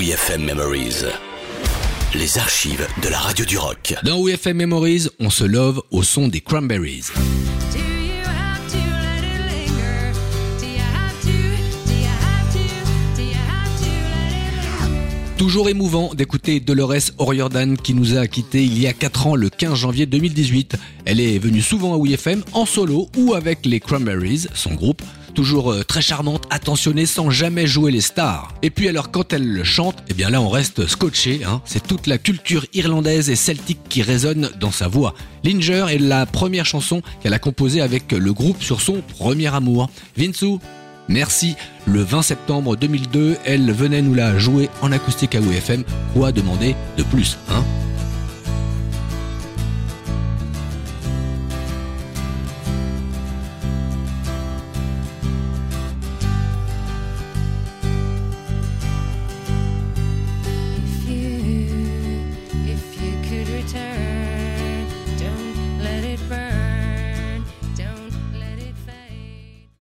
WeFM Memories. Les archives de la radio du rock. Dans WeFM Memories, on se love au son des Cranberries. Toujours émouvant d'écouter Dolores O'Riordan qui nous a quittés il y a 4 ans le 15 janvier 2018. Elle est venue souvent à WeFM en solo ou avec les Cranberries, son groupe. Toujours euh, très charmante, attentionnée, sans jamais jouer les stars. Et puis alors quand elle le chante, eh bien là on reste scotché. Hein. C'est toute la culture irlandaise et celtique qui résonne dans sa voix. Linger est la première chanson qu'elle a composée avec le groupe sur son premier amour. Vinsu, Merci. Le 20 septembre 2002, elle venait nous la jouer en acoustique à WFM. Quoi demander de plus, hein? paper.